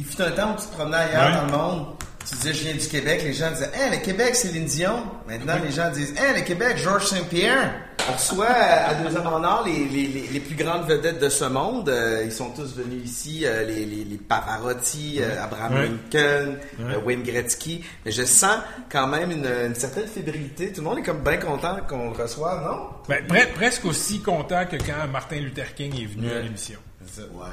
il fut un temps où tu te promenais ailleurs Ouais. dans le monde, tu disais je viens du Québec, les gens disaient Hein, le Québec, c'est Dion. Maintenant, les gens disent Hein, le Québec, Georges Saint-Pierre. On reçoit à deux hommes en or les, les, les, les plus grandes vedettes de ce monde. Euh, ils sont tous venus ici, euh, les, les, les Pavarotti, euh, Abraham Ouais. Lincoln, Ouais. euh, Wayne Gretzky. Mais je sens quand même une, une certaine fébrilité. Tout le monde est comme bien content qu'on le reçoive, non? Ben, pre- presque aussi content que quand Martin Luther King est venu à l'émission. Ouais.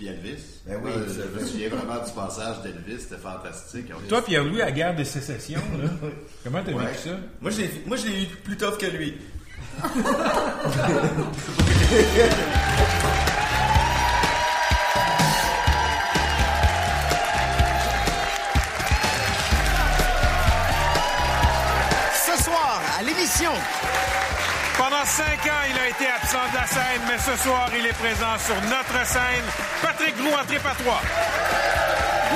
Puis Elvis. Ben oui, c'est je me vrai. souviens vraiment du passage d'Elvis, c'était fantastique. Toi, Pierre-Louis, à la guerre de sécession, là, comment t'as Ouais. vécu ça? Moi, je l'ai, moi, je l'ai eu plus tough que lui. Ce soir, à l'émission, Pendant cinq ans, il a été absent de la scène, mais ce soir, il est présent sur notre scène. Patrick Roux en trip à trois.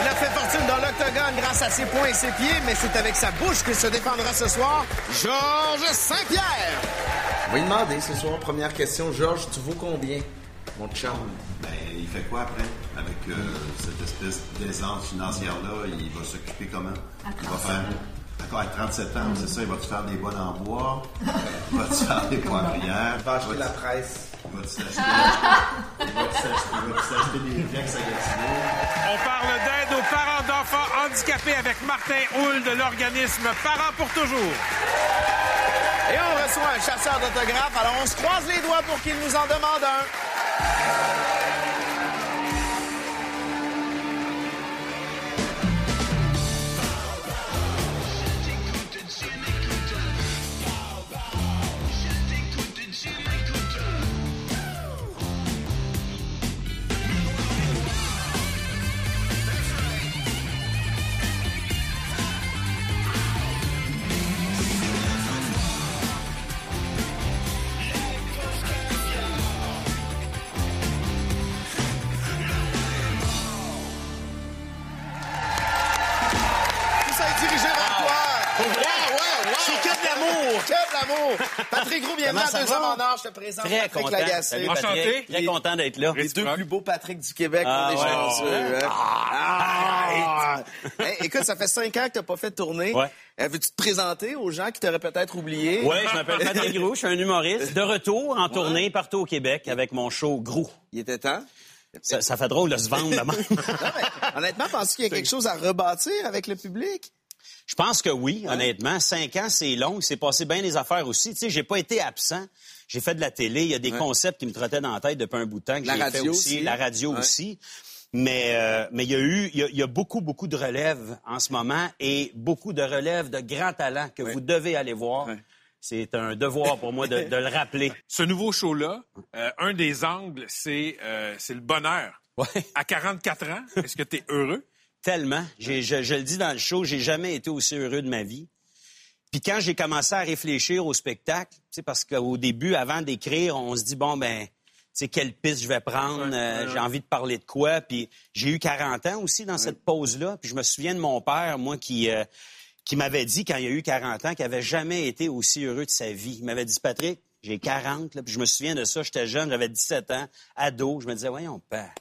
il a fait fortune dans l'octogone grâce à ses poings et ses pieds, mais c'est avec sa bouche qu'il se défendra ce soir, Georges Saint-Pierre. On va lui demander ce soir, première question. Georges, tu vaux combien, mon chum? Ben, il fait quoi après? Avec euh, cette espèce d'aisance financière-là, il va s'occuper comment? il va faire. D'accord, à 37 ans, c'est ça, il va-tu faire des bonnes en bois? Il va-tu faire des poivrières? Il va acheter la presse. Il va-tu s'acheter il va-tu s'acheter- il va-tu s'acheter des flex à Gatineau? On parle d'aide aux parents d'enfants handicapés avec Martin Houle de l'organisme Parents pour toujours. Et on reçoit un chasseur d'autographes, alors on se croise les doigts pour qu'il nous en demande un. Deux va? hommes en or. Je te présente Très Patrick content. Lagacé. Salut, Enchanté. Très content d'être là. Les deux plus beaux Patrick du Québec, Ah, on est ouais. chanceux. hein? Ah! Hey, écoute, ça fait cinq ans que t'as pas fait de tournée. Ouais. Euh, Veux-tu te présenter aux gens qui t'auraient peut-être oublié? Oui, je m'appelle Patrick Groux, je suis un humoriste. De retour en tournée partout au Québec avec mon show Groux. Il était temps? Ça, ça fait drôle de se vendre. Non, mais, honnêtement, penses-tu qu'il y a quelque chose à rebâtir avec le public? Je pense que oui, honnêtement. Cinq ans, c'est long. Il s'est passé bien des affaires aussi. Tu sais, j'ai pas été absent. J'ai fait de la télé. Il y a des concepts qui me trottaient dans la tête depuis un bout de temps que La j'ai fait radio aussi. aussi. La radio Ouais. aussi. Mais euh, mais il y a eu il y a, il y a beaucoup beaucoup de relèves en ce moment et beaucoup de relèves de grands talents que vous devez aller voir. Ouais. C'est un devoir pour moi de, de le rappeler. Ce nouveau show-là, euh, un des angles, c'est euh, c'est le bonheur. Ouais. À 44 ans, est-ce que tu es heureux? Tellement. Je, je le dis dans le show, j'ai jamais été aussi heureux de ma vie. Puis quand j'ai commencé à réfléchir au spectacle, parce qu'au début, avant d'écrire, on se dit bon ben, tu sais quelle piste je vais prendre, euh, j'ai envie de parler de quoi. Puis j'ai eu 40 ans aussi dans cette pause-là. Puis je me souviens de mon père, moi qui euh, qui m'avait dit quand il a eu 40 ans qu'il avait jamais été aussi heureux de sa vie. Il m'avait dit Patrick, j'ai 40, là, puis je me souviens de ça, j'étais jeune, j'avais 17 ans, ado, je me disais voyons père.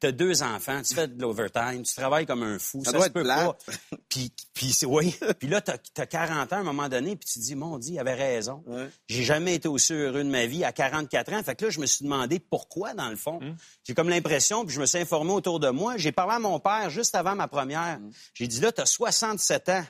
T'as deux enfants, tu fais de l'overtime, tu travailles comme un fou. Ça Ça, doit se être peut plate. pas. Puis, puis c'est oui. Puis là, t'as as 40 ans à un moment donné, puis tu te dis, mon Dieu, il avait raison. Ouais. J'ai jamais été aussi heureux de ma vie à 44 ans. Fait que là, je me suis demandé pourquoi, dans le fond. Hum. J'ai comme l'impression, puis je me suis informé autour de moi. J'ai parlé à mon père juste avant ma première. Hum. J'ai dit, là, t'as 67 ans.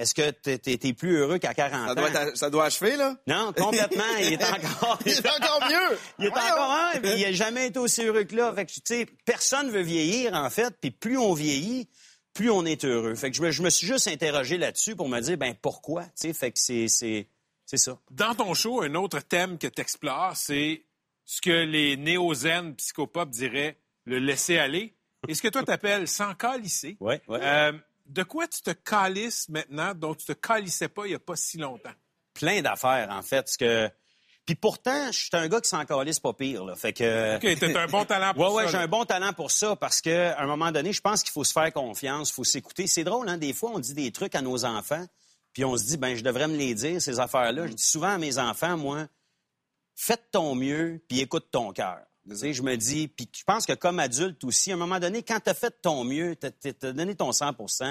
Est-ce que t'es- t'es t'es plus heureux qu'à 40 Ça ans? doit, être- ça doit achever, là? Non, complètement. Il est encore... Il est encore mieux! Il est Voyons. encore un, puis il a jamais été aussi heureux que là. Fait que, tu sais, personne veut vieillir, en fait, puis plus on vieillit, plus on est heureux. Fait que je me, je me suis juste interrogé là-dessus pour me dire, ben pourquoi, tu sais, fait que c'est, c'est, c'est ça. Dans ton show, un autre thème que tu explores, c'est ce que les néo-zen psychopop diraient le laisser aller. Et ce que toi t'appelles sans calisser. Ouais, ouais. Euh, de quoi tu te calisses maintenant dont tu te calissais pas il y a pas si longtemps? Plein d'affaires, en fait, ce que... Puis pourtant, je suis un gars qui s'en calisse pas pire, là. Fait que... OK, un bon talent pour Ouais, ça. ouais, j'ai un bon talent pour ça parce que à un moment donné, je pense qu'il faut se faire confiance, il faut s'écouter. C'est drôle, hein, des fois, on dit des trucs à nos enfants, puis on se dit, ben, je devrais me les dire, ces affaires-là. Je dis souvent à mes enfants, moi, faites ton mieux, puis écoute ton cœur. Je me dis, puis je pense que comme adulte aussi, à un moment donné, quand tu as fait ton mieux, tu as, donné ton 100 tu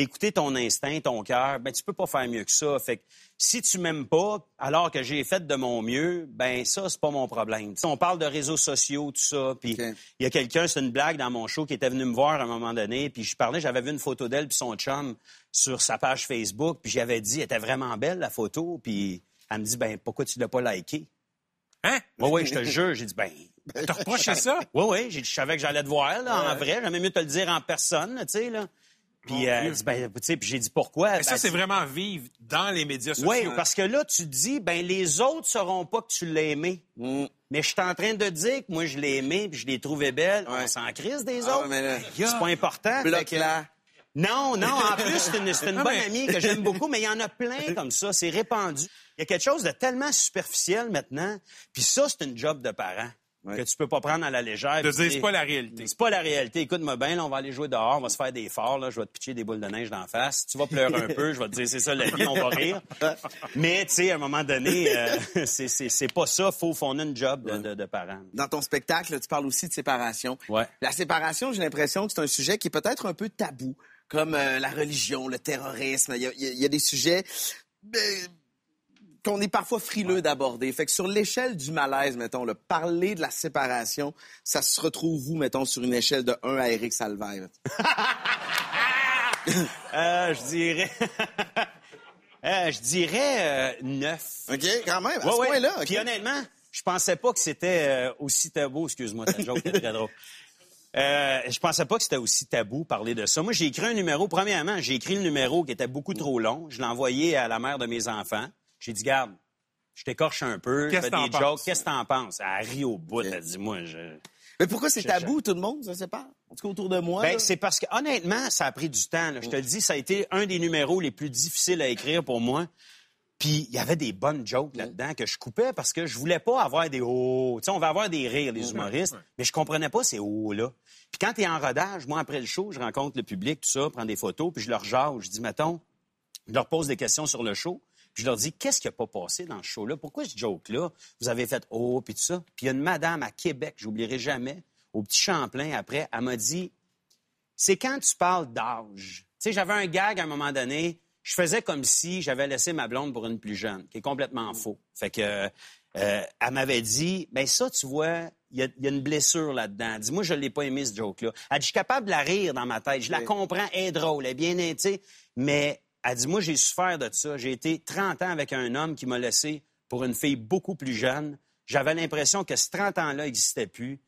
as écouté ton instinct, ton cœur, ben tu peux pas faire mieux que ça. Fait que si tu m'aimes pas, alors que j'ai fait de mon mieux, ben ça, c'est pas mon problème. on parle de réseaux sociaux, tout ça, puis il y a quelqu'un, c'est une blague dans mon show, qui était venu me voir à un moment donné, puis je parlais, j'avais vu une photo d'elle puis son chum sur sa page Facebook, puis j'avais dit, elle était vraiment belle, la photo, puis elle me dit, ben pourquoi tu l'as pas liké? Hein? Oui, oui, je te jure. J'ai dit, ben. T'as reproché ça? Oui, oui. Je savais que j'allais te voir, là, en vrai. J'aimais mieux te le dire en personne, tu sais, là. Puis, euh, ben, puis j'ai dit pourquoi? Mais ça, ben, c'est vraiment vivre dans les médias sociaux. Oui, parce que là, tu te dis, ben, les autres sauront pas que tu l'as aimé. Mm. Mais je suis en train de dire que moi, je l'ai aimé puis je l'ai trouvé belle. On s'en crise des ah, autres. c'est pas important. Bloc là. Non, non, en plus, c'est une, une bonne amie que j'aime beaucoup, mais il y en a plein comme ça. C'est répandu. Il y a quelque chose de tellement superficiel maintenant. Puis ça, c'est une job de parent. Que tu peux pas prendre à la légère. De dire, c'est pas la réalité. C'est pas la réalité. Écoute-moi bien, là, on va aller jouer dehors, on va se faire des forts, là, je vais te pitcher des boules de neige d'en face. Tu vas pleurer un peu, je vais te dire, c'est ça la vie, on va rire. Mais, tu sais, à un moment donné, euh, c'est pas ça. Faut qu'on ait une job de, de, parent. Dans ton spectacle, tu parles aussi de séparation. Ouais. La séparation, j'ai l'impression que c'est un sujet qui est peut-être un peu tabou comme euh, la religion, le terrorisme. Il y a, des sujets euh, qu'on est parfois frileux d'aborder. Fait que sur l'échelle du malaise, mettons, le parler de la séparation, ça se retrouve où, mettons, sur une échelle de 1 à Eric Salvaire? euh, je dirais... euh, je dirais 9. OK, quand même, à ce point-là. Puis honnêtement, je pensais pas que c'était aussi tabou. Excuse-moi, ta joke était très drôle. Euh, je pensais pas que c'était aussi tabou parler de ça. Moi, j'ai écrit un numéro. Premièrement, j'ai écrit le numéro qui était beaucoup trop long. Je l'ai envoyé à la mère de mes enfants. J'ai dit, garde, je t'écorche un peu, Qu'est-ce des jokes. Qu'est-ce que t'en penses? Elle rit au bout. Elle dit, moi, je... Mais pourquoi c'est tabou, tout le monde, ça sait pas? En tout cas, autour de moi. Ben, c'est parce que, honnêtement, ça a pris du temps. Je te le dis, ça a été un des numéros les plus difficiles à écrire pour moi. Puis il y avait des bonnes jokes là-dedans que je coupais parce que je voulais pas avoir des hauts. Tu sais, on va avoir des rires, les humoristes, mais je comprenais pas ces hauts-là. Puis quand tu es en rodage, moi, après le show, je rencontre le public, tout ça, prends des photos, puis je leur jase. Je dis, mettons, je leur pose des questions sur le show. Je leur dis, qu'est-ce qui n'a pas passé dans ce show-là? Pourquoi ce joke-là? Vous avez fait oh, puis tout ça? Puis il y a une madame à Québec, j'oublierai jamais, au petit Champlain après, elle m'a dit, c'est quand tu parles d'âge. Tu sais, j'avais un gag à un moment donné je faisais comme si j'avais laissé ma blonde pour une plus jeune, qui est complètement faux. Fait que euh, elle m'avait dit, ben ça, tu vois, il y, a une blessure là-dedans. Dis-moi, je l'ai pas aimé ce joke-là. Elle dit, je suis capable de la rire dans ma tête. Je la comprends, elle est drôle, elle est bien, tu Mais elle dit, moi, j'ai souffert de ça. J'ai été 30 ans avec un homme qui m'a laissé pour une fille beaucoup plus jeune. J'avais l'impression que ce 30 ans-là n'existait plus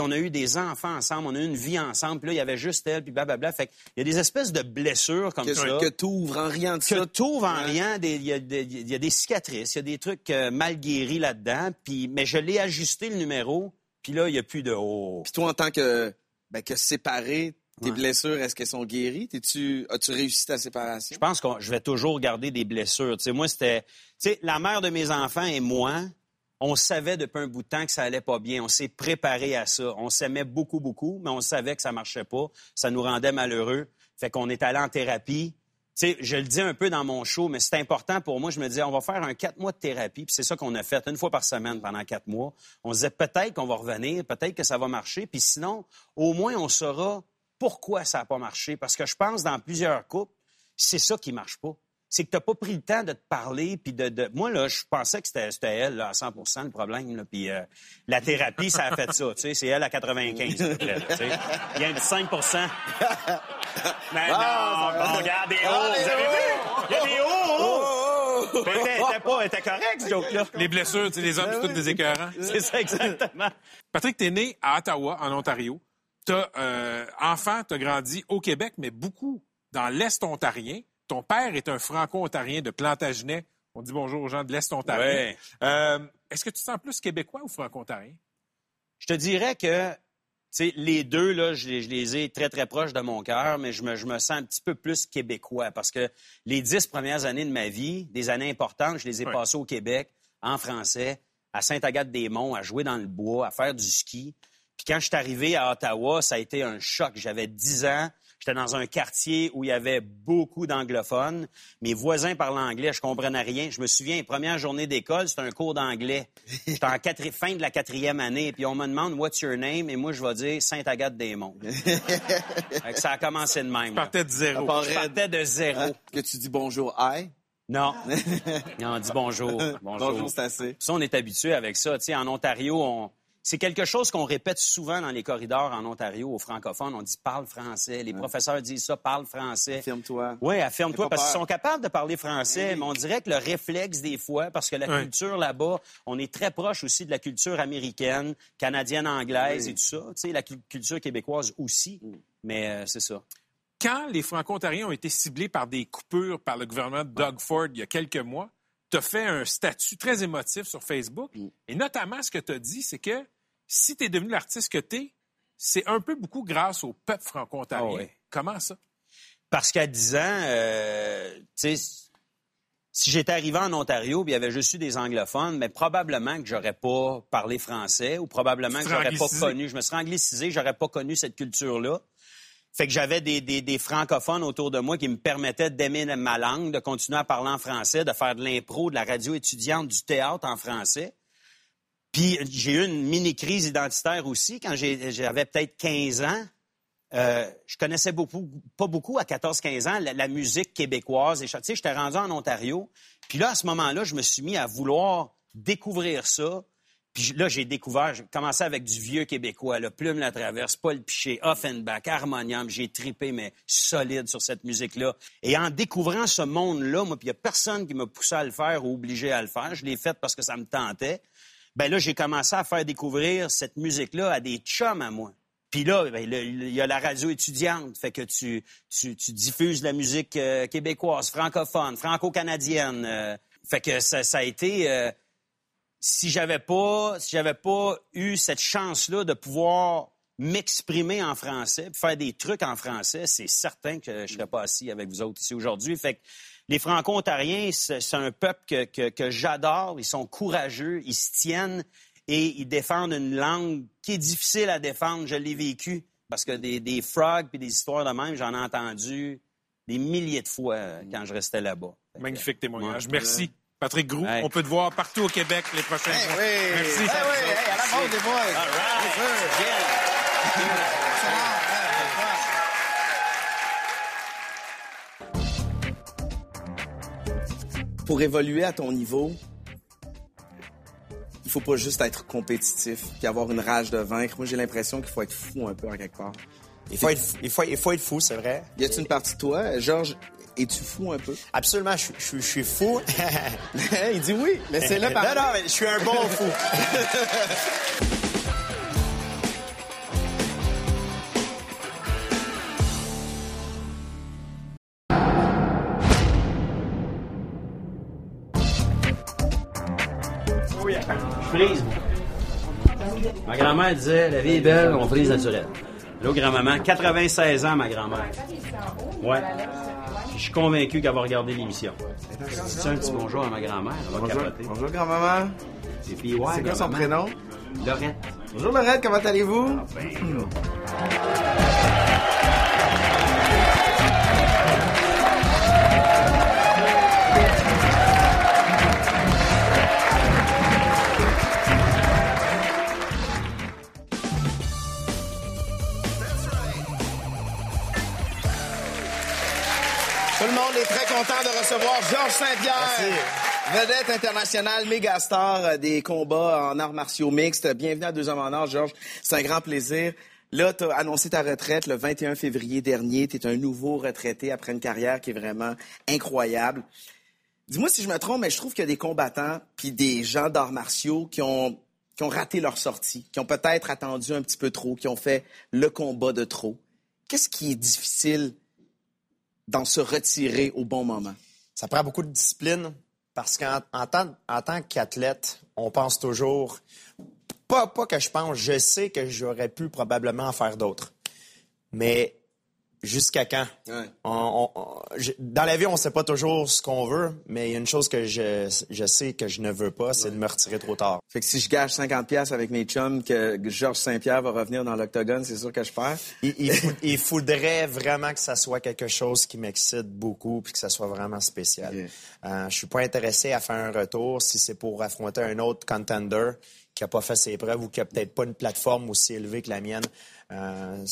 on a eu des enfants ensemble, on a eu une vie ensemble, puis là, il y avait juste elle, puis blablabla. Fait il y a des espèces de blessures comme que, ça. Que t'ouvres en riant de ça. Que t'ouvres en riant. Il y, a des cicatrices, il y a des trucs euh, mal guéris là-dedans. Puis, mais je l'ai ajusté, le numéro, puis là, il n'y a plus de haut. Puis toi, en tant que, ben, que séparé, tes blessures, est-ce qu'elles sont guéries? -tu, As-tu réussi ta séparation? Je pense que je vais toujours garder des blessures. moi, c'était... la mère de mes enfants et moi, on savait depuis un bout de temps que ça allait pas bien. On s'est préparé à ça. On s'aimait beaucoup, beaucoup, mais on savait que ça marchait pas. Ça nous rendait malheureux. Fait qu'on est allé en thérapie. je le dis un peu dans mon show, mais c'est important pour moi. Je me disais, on va faire un quatre mois de thérapie. Puis c'est ça qu'on a fait, une fois par semaine pendant quatre mois. On se disait, peut-être qu'on va revenir, peut-être que ça va marcher. Puis sinon, au moins, on saura pourquoi ça n'a pas marché? Parce que je pense, dans plusieurs couples, c'est ça qui marche pas c'est que tu n'as pas pris le temps de te parler. Puis de, Moi, là, je pensais que c'était elle là, à 100% le problème. Puis euh, la thérapie, ça a fait ça. C'est elle à 95. Il y a un petit 5 Mais non, on regarde des hauts. Vous avez vu? Il y a des hauts. Mais elle était pas, était correcte, ce joke-là. Les blessures, tu les hommes, c'est toutes des écœurants. C'est ça, exactement. Patrick, t'es né à Ottawa, en Ontario. T'as, euh, enfant, t'as grandi au Québec, mais beaucoup dans l'Est ontarien ton père est un franco-ontarien de Plantagenet. On dit bonjour aux gens de l'Est ontarien. Euh, est-ce que tu te sens plus québécois ou franco-ontarien? Je te dirais que les deux, là, je, les ai très, très proches de mon cœur, mais je me, sens un petit peu plus québécois parce que les dix premières années de ma vie, des années importantes, je les ai passées au Québec, en français, à Sainte-Agathe-des-Monts, à jouer dans le bois, à faire du ski. Puis quand je suis arrivé à Ottawa, ça a été un choc. J'avais dix ans. J'étais dans un quartier où il y avait beaucoup d'anglophones. Mes voisins parlaient anglais, je comprenais rien. Je me souviens, première journée d'école, c'était un cours d'anglais. J'étais en fin de la quatrième année, puis on me demande What's your name? Et moi, je vais dire Sainte-Agathe-des-Monts. Ça a commencé de même. Là. partais de zéro. Je partais de zéro. Que tu dis bonjour, hi. Non. non, on dit bonjour. Bonjour. Bonjour, c'est assez. Ça, on est habitué avec ça. Tu sais, en Ontario, on... c'est quelque chose qu'on répète souvent dans les corridors en Ontario aux francophones. On dit parle français. Les professeurs disent ça, parle français. Affirme-toi. Oui, affirme-toi, parce qu'ils sont capables de parler français, mais on dirait que le réflexe des fois, parce que la culture là-bas, on est très proche aussi de la culture américaine, canadienne, anglaise et tout ça. Tu sais, la cu- culture québécoise aussi. Mais euh, c'est ça. Quand les Franco-Ontariens ont été ciblés par des coupures par le gouvernement de Doug Ford il y a quelques mois, tu as fait un statut très émotif sur Facebook. Et notamment, ce que tu as dit, c'est que si tu es devenu l'artiste que tu es, c'est un peu beaucoup grâce au peuple franco-ontarien. Ah. Comment ça? Parce qu'à 10 ans, euh, tu sais, si j'étais arrivé en Ontario, puis il y avait juste eu des anglophones, mais probablement que j'aurais pas parlé français ou probablement que j'aurais pas connu. Je me serais anglicisé, j'aurais pas connu cette culture-là. Fait que j'avais des, des- des francophones autour de moi qui me permettaient d'aimer ma langue, de continuer à parler en français, de faire de l'impro, de la radio étudiante, du théâtre en français. Puis j'ai eu une mini-crise identitaire aussi quand j'avais peut-être 15 ans. Euh, je connaissais beaucoup, pas beaucoup à 14-15 ans la, la musique québécoise. Et, tu sais, j'étais rendu en Ontario. Puis là, à ce moment-là, je me suis mis à vouloir découvrir ça. Puis là, j'ai découvert, j'ai commencé avec du vieux québécois, le Plume la Traverse, Paul Piché, Offenbach, Harmonium. J'ai tripé, mais solide sur cette musique-là. Et en découvrant ce monde-là, moi, puis il n'y a personne qui m'a poussé à le faire ou obligé à le faire. Je l'ai fait parce que ça me tentait. Ben là, j'ai commencé à faire découvrir cette musique-là à des chums à moi. Puis là, ben, il y a la radio étudiante, fait que tu, tu, tu diffuses la musique euh, québécoise, francophone, franco-canadienne. euh, fait que ça, a été... euh, si j'avais pas, si j'avais pas eu cette chance-là de pouvoir m'exprimer en français, faire des trucs en français, c'est certain que je serais pas assis avec vous autres ici aujourd'hui. Fait que les Franco-Ontariens, c'est c'est un peuple que, que- que j'adore. Ils sont courageux, ils se tiennent et ils défendent une langue qui est difficile à défendre. Je l'ai vécu parce que des, des frogs puis des histoires de même, j'en ai entendu des milliers de fois euh, quand je restais là-bas. Magnifique témoignage. Merci. Patrick Groux, Ouais. on peut te voir partout au Québec les prochains mois. oui. Merci. Oui, hey, à la base des boys. All right. Pour évoluer à ton niveau, il faut pas juste être compétitif puis avoir une rage de vaincre. Moi, j'ai l'impression qu'il faut être fou un peu en quelque part. Il faut être, fou- il faut, il faut être fou, c'est vrai. Y a-t-il une partie de toi, Georges, es-tu fou un peu? Absolument, je, je- je suis fou. il dit oui. Laissez-le non, parler. non, mais je suis un bon fou. Frise. Ma grand-mère disait, la vie est belle, on frise naturelle. Là, grand-maman, 96 ans, ma grand-mère. Ouais. Puis Je suis convaincu qu'elle va regarder l'émission. C'est un petit bonjour à ma grand-mère. Elle va Bonjour, capoter. bonjour grand-maman. Et puis, ouais, C'est quoi son prénom? Lorette. Bonjour Lorette, comment allez-vous? Tout le content de recevoir Georges Saint-Pierre, vedette internationale, méga star euh, des combats en arts martiaux mixtes. Bienvenue à Deux Hommes en Or, Georges. C'est un grand plaisir. Là, tu as annoncé ta retraite le 21 février dernier. Tu es un nouveau retraité après une carrière qui est vraiment incroyable. Dis-moi si je me trompe, mais je trouve qu'il y a des combattants puis des gens d'arts martiaux qui ont, qui ont raté leur sortie, qui ont peut-être attendu un petit peu trop, qui ont fait le combat de trop. Qu'est-ce qui est difficile dans se retirer au bon moment? Ça prend beaucoup de discipline parce qu'en en tant, en tant qu'athlète, on pense toujours. Pas, pas que je pense, je sais que j'aurais pu probablement en faire d'autres. Mais Jusqu'à quand? Ouais. On- on- on- je- dans la vie, on sait pas toujours ce qu'on veut, mais il y a une chose que je, je sais que je ne veux pas, c'est de me retirer trop tard. Fait que si je gage 50 pièces avec mes chums que Georges Saint-Pierre va revenir dans l'octogone, c'est sûr que je perds. Il, il faudrait vraiment que ça soit quelque chose qui m'excite beaucoup puis que ça soit vraiment spécial. Ok. Euh, je suis pas intéressé à faire un retour si c'est pour affronter un autre contender qui a pas fait ses preuves ou qui a peut-être pas une plateforme aussi élevée que la mienne. Euh,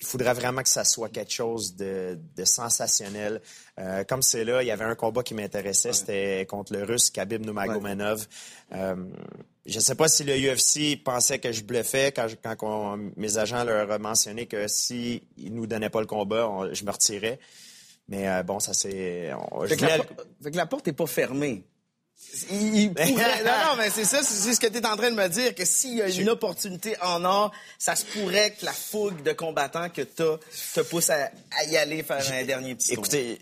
il faudrait vraiment que ça soit quelque chose de, de sensationnel. Euh, comme c'est là, il y avait un combat qui m'intéressait, c'était contre le Russe Khabib Nurmagomedov. Euh, je sais pas si le UFC pensait que je bluffais quand, je- quand on- mes agents leur ont mentionné que si ils nous donnaient pas le combat, on- je me retirais. Mais euh, bon, ça c'est. je la, por- la porte est pas fermée. Il, il pourrait- non, non, mais c'est ça, c'est ce que tu es en train de me dire, que s'il y a une opportunité en or, ça se pourrait que la fougue de combattants que t'as te pousse à, à y aller faire un dernier petit. Écoutez,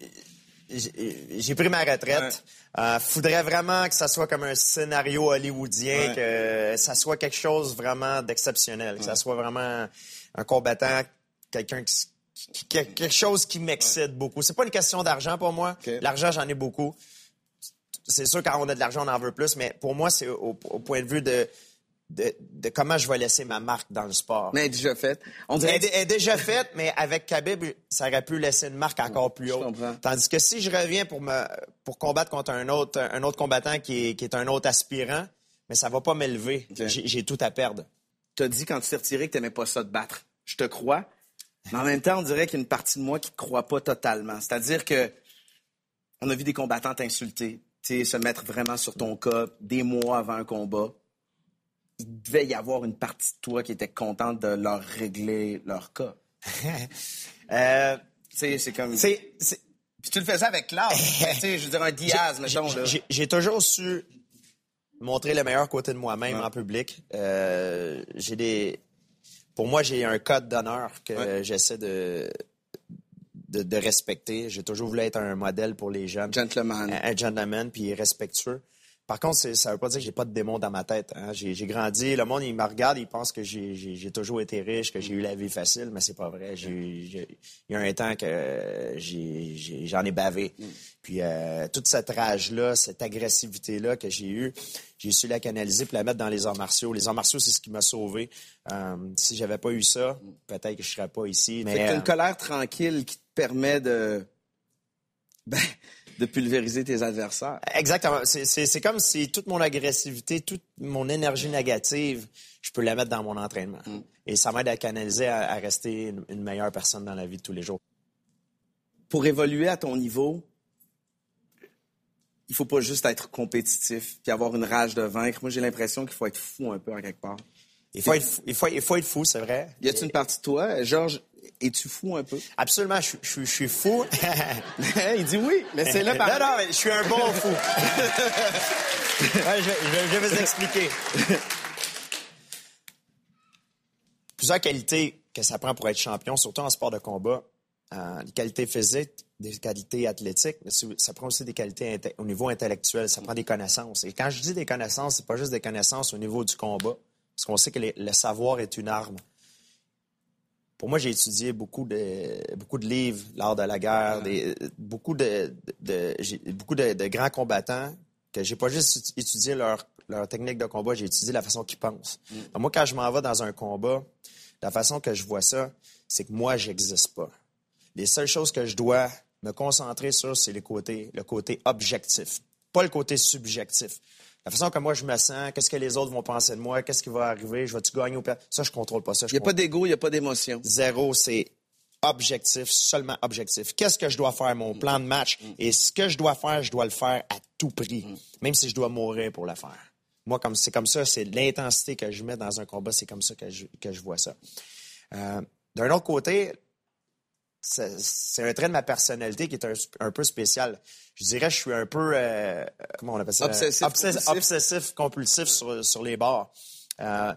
j'ai pris ma retraite. Euh, faudrait vraiment que ça soit comme un scénario hollywoodien, Ouais. que ça soit quelque chose vraiment d'exceptionnel, que ça soit vraiment un combattant, quelqu'un qui, qui- qui- quelque chose qui m'excite beaucoup. C'est pas une question d'argent pour moi. L'argent, j'en ai beaucoup. C'est sûr, quand on a de l'argent, on en veut plus, mais pour moi, c'est au, au point de vue de, de, de comment je vais laisser ma marque dans le sport. Mais déjà fait. On dirait Elle, est- elle est déjà faite, mais avec Khabib, ça aurait pu laisser une marque encore plus haute. Tandis que si je reviens pour me pour combattre contre un autre un autre combattant qui est, qui est un autre aspirant, mais ça va pas m'élever. J'ai tout à perdre. t'as dit quand tu t'es retiré que t'aimais pas ça de battre. Je te crois. Mais en même temps, on dirait qu'il y a une partie de moi qui te croit pas totalement. C'est-à-dire que on a vu des combattants t'insulter, tu se mettre vraiment sur ton cas des mois avant un combat. Il devait y avoir une partie de toi qui était contente de leur régler leur cas. Euh, Tu sais, c'est comme. c'est c'est- Puis tu le faisais avec sais, je veux dire, un Diaz, mettons, là. j'ai- toujours su montrer le meilleur côté de moi-même en public. Euh, j'ai des pour moi, j'ai un code d'honneur que Ouais. j'essaie de, de de respecter. J'ai toujours voulu être un modèle pour les jeunes. Gentleman. un, un gentleman puis respectueux. Par contre, ça veut pas dire que j'ai pas de démon dans ma tête. hein. J'ai grandi, le monde il me regarde, il pense que j'ai- toujours été riche, que j'ai eu la vie facile, mais c'est pas vrai. Il y a un temps que j'en ai, bavé. Puis euh, toute cette rage-là, cette agressivité-là que j'ai eue, j'ai su la canaliser puis la mettre dans les arts martiaux. Les arts martiaux, c'est ce qui m'a sauvé. Euh, si j'avais pas eu ça, peut-être que je serais pas ici. Mais t'as euh, une colère tranquille qui te permet de. Ben, de pulvériser tes adversaires. Exactement. C'est- comme si toute mon agressivité, toute mon énergie négative, je peux la mettre dans mon entraînement. Et ça m'aide à canaliser, à, à rester une, une meilleure personne dans la vie de tous les jours. pour évoluer à ton niveau, il faut pas juste être compétitif puis avoir une rage de vaincre. Moi, j'ai l'impression qu'il faut être fou un peu quelque part. Il faut être, fou- il faut, il faut être fou, c'est vrai. Y a-tu une partie de toi, Georges, es-tu fou un peu? Absolument, je, je- je suis fou. il dit oui, mais c'est là non, par non, mais je suis un bon fou. Ouais, je, vais- je vous expliquer. Plusieurs qualités que ça prend pour être champion, surtout en sport de combat. Euh, des qualités physiques, des qualités athlétiques, mais ça prend aussi des qualités au niveau intellectuel, ça prend des connaissances. Et quand je dis des connaissances, c'est pas juste des connaissances au niveau du combat, parce qu'on sait que les- le savoir est une arme. Pour moi, j'ai étudié beaucoup de, beaucoup de livres lors de la guerre, des- beaucoup de, beaucoup de, de grands combattants que j'ai pas juste étudié leur, leur technique de combat, j'ai étudié la façon qu'ils pensent. Donc, moi, quand je m'en vais dans un combat, la façon que je vois ça, c'est que moi, j'existe pas. Les seules choses que je dois me concentrer sur, c'est le côté, le côté objectif, pas le côté subjectif. La façon que moi je me sens, qu'est-ce que les autres vont penser de moi, qu'est-ce qui va arriver, je vais-tu gagner ou perdre, ça je contrôle pas ça. Il n'y a pas d'ego, il n'y a pas d'émotion. Zéro, c'est objectif, seulement objectif. Qu'est-ce que je dois faire, mon plan de match? Et ce que je dois faire, je dois le faire à tout prix, même si je dois mourir pour le faire. Moi, comme c'est comme ça, c'est l'intensité que je mets dans un combat, c'est comme ça que je, que je vois ça. Euh, D'un autre côté, c'est un trait de ma personnalité qui est un, un peu spécial. Je dirais que je suis un peu, euh, comment on appelle ça? Obsessif, compulsif. obsessif compulsif sur, sur les bords. Euh,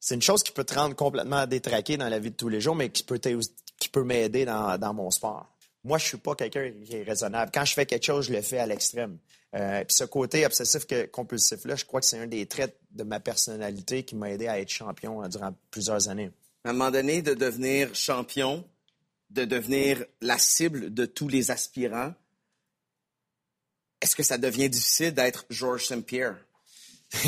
c'est une chose qui peut te rendre complètement détraqué dans la vie de tous les jours, mais qui peut, qui peut m'aider dans, dans mon sport. Moi, je suis pas quelqu'un qui est raisonnable. Quand je fais quelque chose, je le fais à l'extrême. Euh, Puis ce côté obsessif que compulsif-là, je crois que c'est un des traits de ma personnalité qui m'a aidé à être champion euh, durant plusieurs années. À un moment donné, de devenir champion, de devenir la cible de tous les aspirants, est-ce que ça devient difficile d'être Georges Saint-Pierre?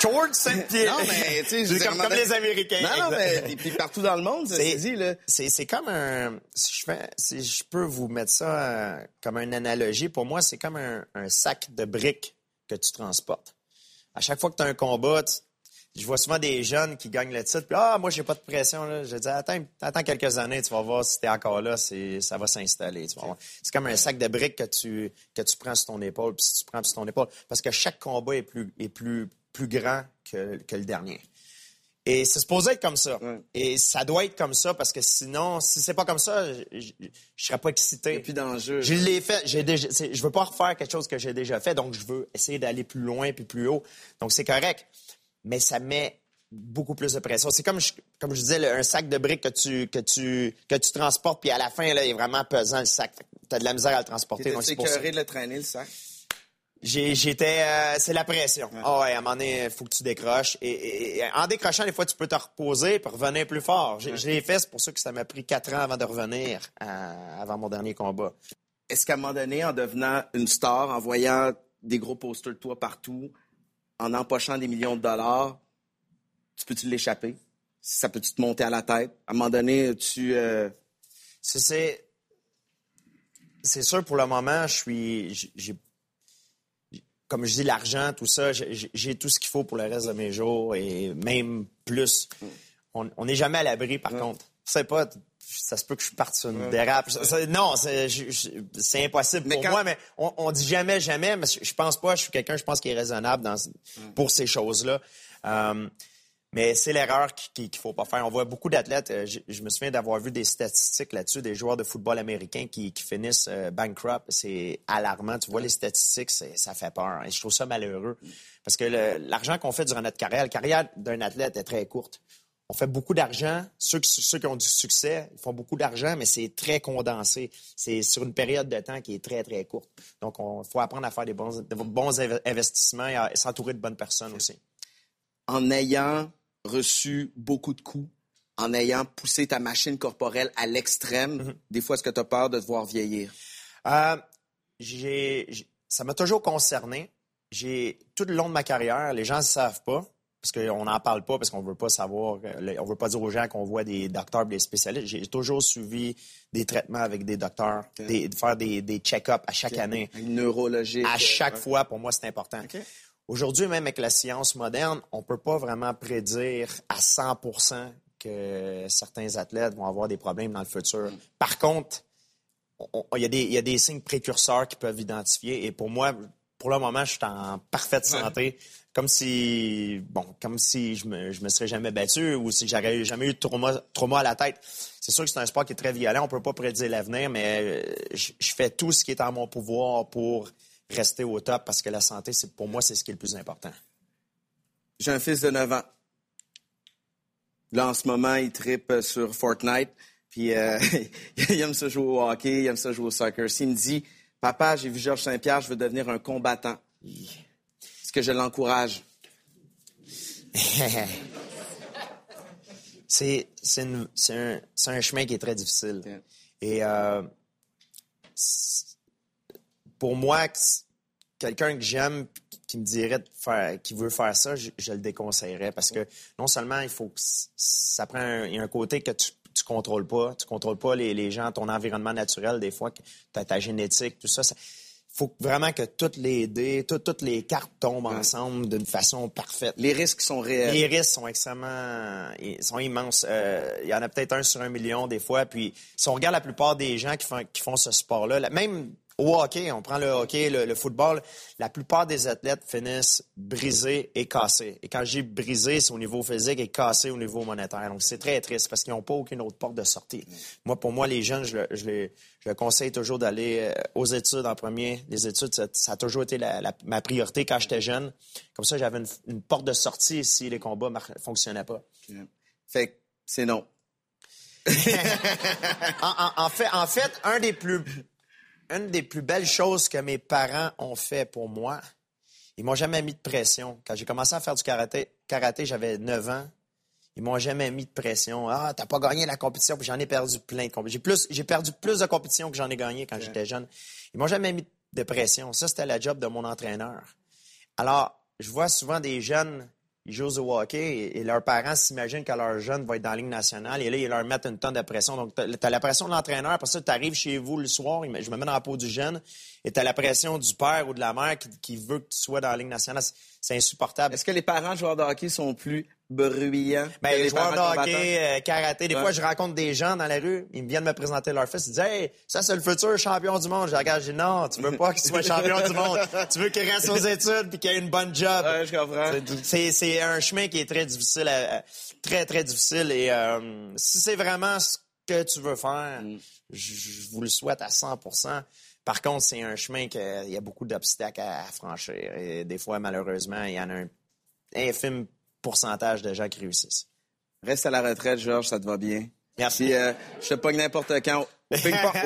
George Saint-Pierre. Non, mais, tu sais, je comme, comme les Américains. Non, non, mais et puis partout dans le monde, C'est- c'est dit, là. C'est, c'est comme un. Si je, fais, si je peux vous mettre ça euh, comme une analogie, pour moi, c'est comme un, un sac de briques que tu transportes. À chaque fois que tu as un combat, tu- je vois souvent des jeunes qui gagnent le titre, puis ah, moi, j'ai pas de pression. Là. Je dis, attends, attends quelques années, tu vas voir si tu es encore là, ça va s'installer. C'est comme un sac de briques que tu, que tu prends sur ton épaule, puis si tu prends sur ton épaule, parce que chaque combat est plus, est plus, plus grand que, que le dernier. Et c'est supposé être comme ça. Ouais. Et ça doit être comme ça parce que sinon, si c'est pas comme ça, je, je, je serais pas excité. Il y a plus d'enjeu. Je l'ai fait. J'ai déjà, c'est- je veux pas refaire quelque chose que j'ai déjà fait, donc je veux essayer d'aller plus loin puis plus haut. Donc c'est correct, mais ça met beaucoup plus de pression. C'est comme je, comme je disais, le- un sac de briques que tu que tu que tu transportes puis à la fin là, il est vraiment pesant le sac. T'as de la misère à le transporter. Ça. écœuré de le traîner, le sac? J'ai- J'étais, euh, c'est la pression. Ah ouais, à un moment donné, il faut que tu décroches. Et, et- et en décrochant, des fois, tu peux te reposer et revenir plus fort. J'ai- Je l'ai fait, c'est pour ça que ça m'a pris quatre ans avant de revenir, à- avant mon dernier combat. Est-ce qu'à un moment donné, en devenant une star, en voyant des gros posters de toi partout, en empochant des millions de dollars, tu peux-tu l'échapper? Ça peut-tu te monter à la tête? À un moment donné, tu... euh, C'est- C'est, sûr, pour le moment, je suis, j'ai- comme je dis, l'argent, tout ça, j'ai- tout ce qu'il faut pour le reste de mes jours et même plus. On on n'est jamais à l'abri, par contre. C'est pas, ça se peut que je parte sur une dérape. Non, c'est impossible Mais pour quand- moi, mais on, on dit jamais, jamais, mais je pense pas, je suis quelqu'un, je pense, qui est raisonnable dans, pour ces choses-là. Euh, mais c'est l'erreur qui- qui- qu'il faut pas faire. On voit beaucoup d'athlètes. euh, Je, me souviens d'avoir vu des statistiques là-dessus, des joueurs de football américains qui, qui finissent euh, bankrupt. C'est alarmant. Tu vois les statistiques, ça fait peur. Et je trouve ça malheureux. Parce que l'argent qu'on fait durant notre carrière, la carrière d'un athlète est très courte. On fait beaucoup d'argent. Ceux, qui- ceux qui ont du succès, ils font beaucoup d'argent, mais c'est très condensé. C'est sur une période de temps qui est très, très courte. Donc, il faut apprendre à faire des bons, de bons inve- investissements et à s'entourer de bonnes personnes aussi. en ayant reçu beaucoup de coups, en ayant poussé ta machine corporelle à l'extrême, Mm-hmm. des fois, est-ce que tu as peur de te voir vieillir? Euh, ça m'a toujours concerné. J'ai tout le long de ma carrière, les gens ne savent pas parce qu'on n'en parle pas parce qu'on veut pas savoir, euh, on veut pas dire aux gens qu'on voit des docteurs, des spécialistes. J'ai toujours suivi des traitements avec des docteurs, des, de faire des, des check-ups à chaque année. Une neurologique. À chaque Ouais. fois, pour moi, c'est important. Aujourd'hui, même avec la science moderne, on peut pas vraiment prédire à 100 que certains athlètes vont avoir des problèmes dans le futur. Par contre, on- on- il y, a des- il y a des signes précurseurs qui peuvent identifier. Et pour moi, pour le moment, je suis en parfaite santé. Comme si, bon, comme si je me, je me serais jamais battu ou si j'aurais jamais eu de trauma, trauma à la tête. C'est sûr que c'est un sport qui est très violent. On peut pas prédire l'avenir, mais euh, je, fais tout ce qui est en mon pouvoir pour rester au top parce que la santé, c'est, pour moi, c'est ce qui est le plus important. J'ai un fils de 9 ans. Là, en ce moment, il tripe sur Fortnite. Puis, euh, il aime ça jouer au hockey, il aime ça jouer au soccer. S'il me dit, papa, j'ai vu Georges Saint-Pierre, je veux devenir un combattant. Que je l'encourage? c'est un, c'est un chemin qui est très difficile. Yeah. Et euh, pour moi, quelqu'un que j'aime qui me dirait de faire, qui veut faire ça, je, je le déconseillerais parce que non seulement il faut que ça prend un, il y a un côté que tu tu contrôles pas, tu contrôles pas les, les gens, ton environnement naturel des fois, ta, ta génétique, tout ça. ça faut vraiment que toutes les dés, tout- toutes les cartes tombent ensemble d'une façon parfaite. Les risques sont réels. Les risques sont extrêmement ils sont immenses. Euh, il y en a peut-être un sur un million des fois. Puis si on regarde la plupart des gens qui font, qui font ce sport-là, même au hockey, on prend le hockey, le, le football, la plupart des athlètes finissent brisés et cassés. Et quand j'ai brisé, c'est au niveau physique et cassé au niveau monétaire. Donc c'est très triste parce qu'ils n'ont pas aucune autre porte de sortie. Moi, pour moi, les jeunes, je, le- je les, je conseille toujours d'aller euh, aux études en premier. Les études, ça, ça a toujours été la- la- ma priorité quand j'étais jeune. Comme ça, j'avais une, une porte de sortie si les combats ne fonctionnaient pas. Fait que c'est non. En, en- en fait, en fait, un des plus, une des plus belles choses que mes parents ont fait pour moi, ils m'ont jamais mis de pression. Quand j'ai commencé à faire du karaté, karaté j'avais 9 ans. Ils m'ont jamais mis de pression. Ah, t'as pas gagné la compétition, puis j'en ai perdu plein de compétitions. J'ai plus, j'ai perdu plus de compétitions que j'en ai gagné quand j'étais jeune. Ils m'ont jamais mis de pression. Ça, c'était la job de mon entraîneur. Alors, je vois souvent des jeunes, ils jouent au hockey et, leurs parents s'imaginent que leur jeune va être dans la Ligue nationale et là, ils leur mettent une tonne de pression. Donc, tu as, la pression de l'entraîneur, après ça, tu arrives chez vous le soir, je me mets dans la peau du jeune, et tu as la pression du père ou de la mère qui, qui, veut que tu sois dans la Ligue nationale. C'est insupportable. Est-ce que les parents joueurs de hockey sont plus bruyants? Ben, les joueurs de hockey, euh, karaté. Des fois, je rencontre des gens dans la rue, ils viennent me présenter leur fils, ils disent Hey, ça, c'est le futur champion du monde. Je regarde, je dis Non, tu veux pas qu'il soit champion du monde. Tu veux qu'il reste aux études puis qu'il ait une bonne job. Ouais, je comprends. C'est un chemin qui est très difficile, très, très difficile. Et euh, si c'est vraiment ce que tu veux faire, mm. je vous le souhaite à 100% par contre, c'est un chemin qu'il y a beaucoup d'obstacles à, franchir. Et des fois, malheureusement, il y en a un infime pourcentage de gens qui réussissent. Reste à la retraite, Georges, ça te va bien? Merci. Euh, je te pogne n'importe quand. Au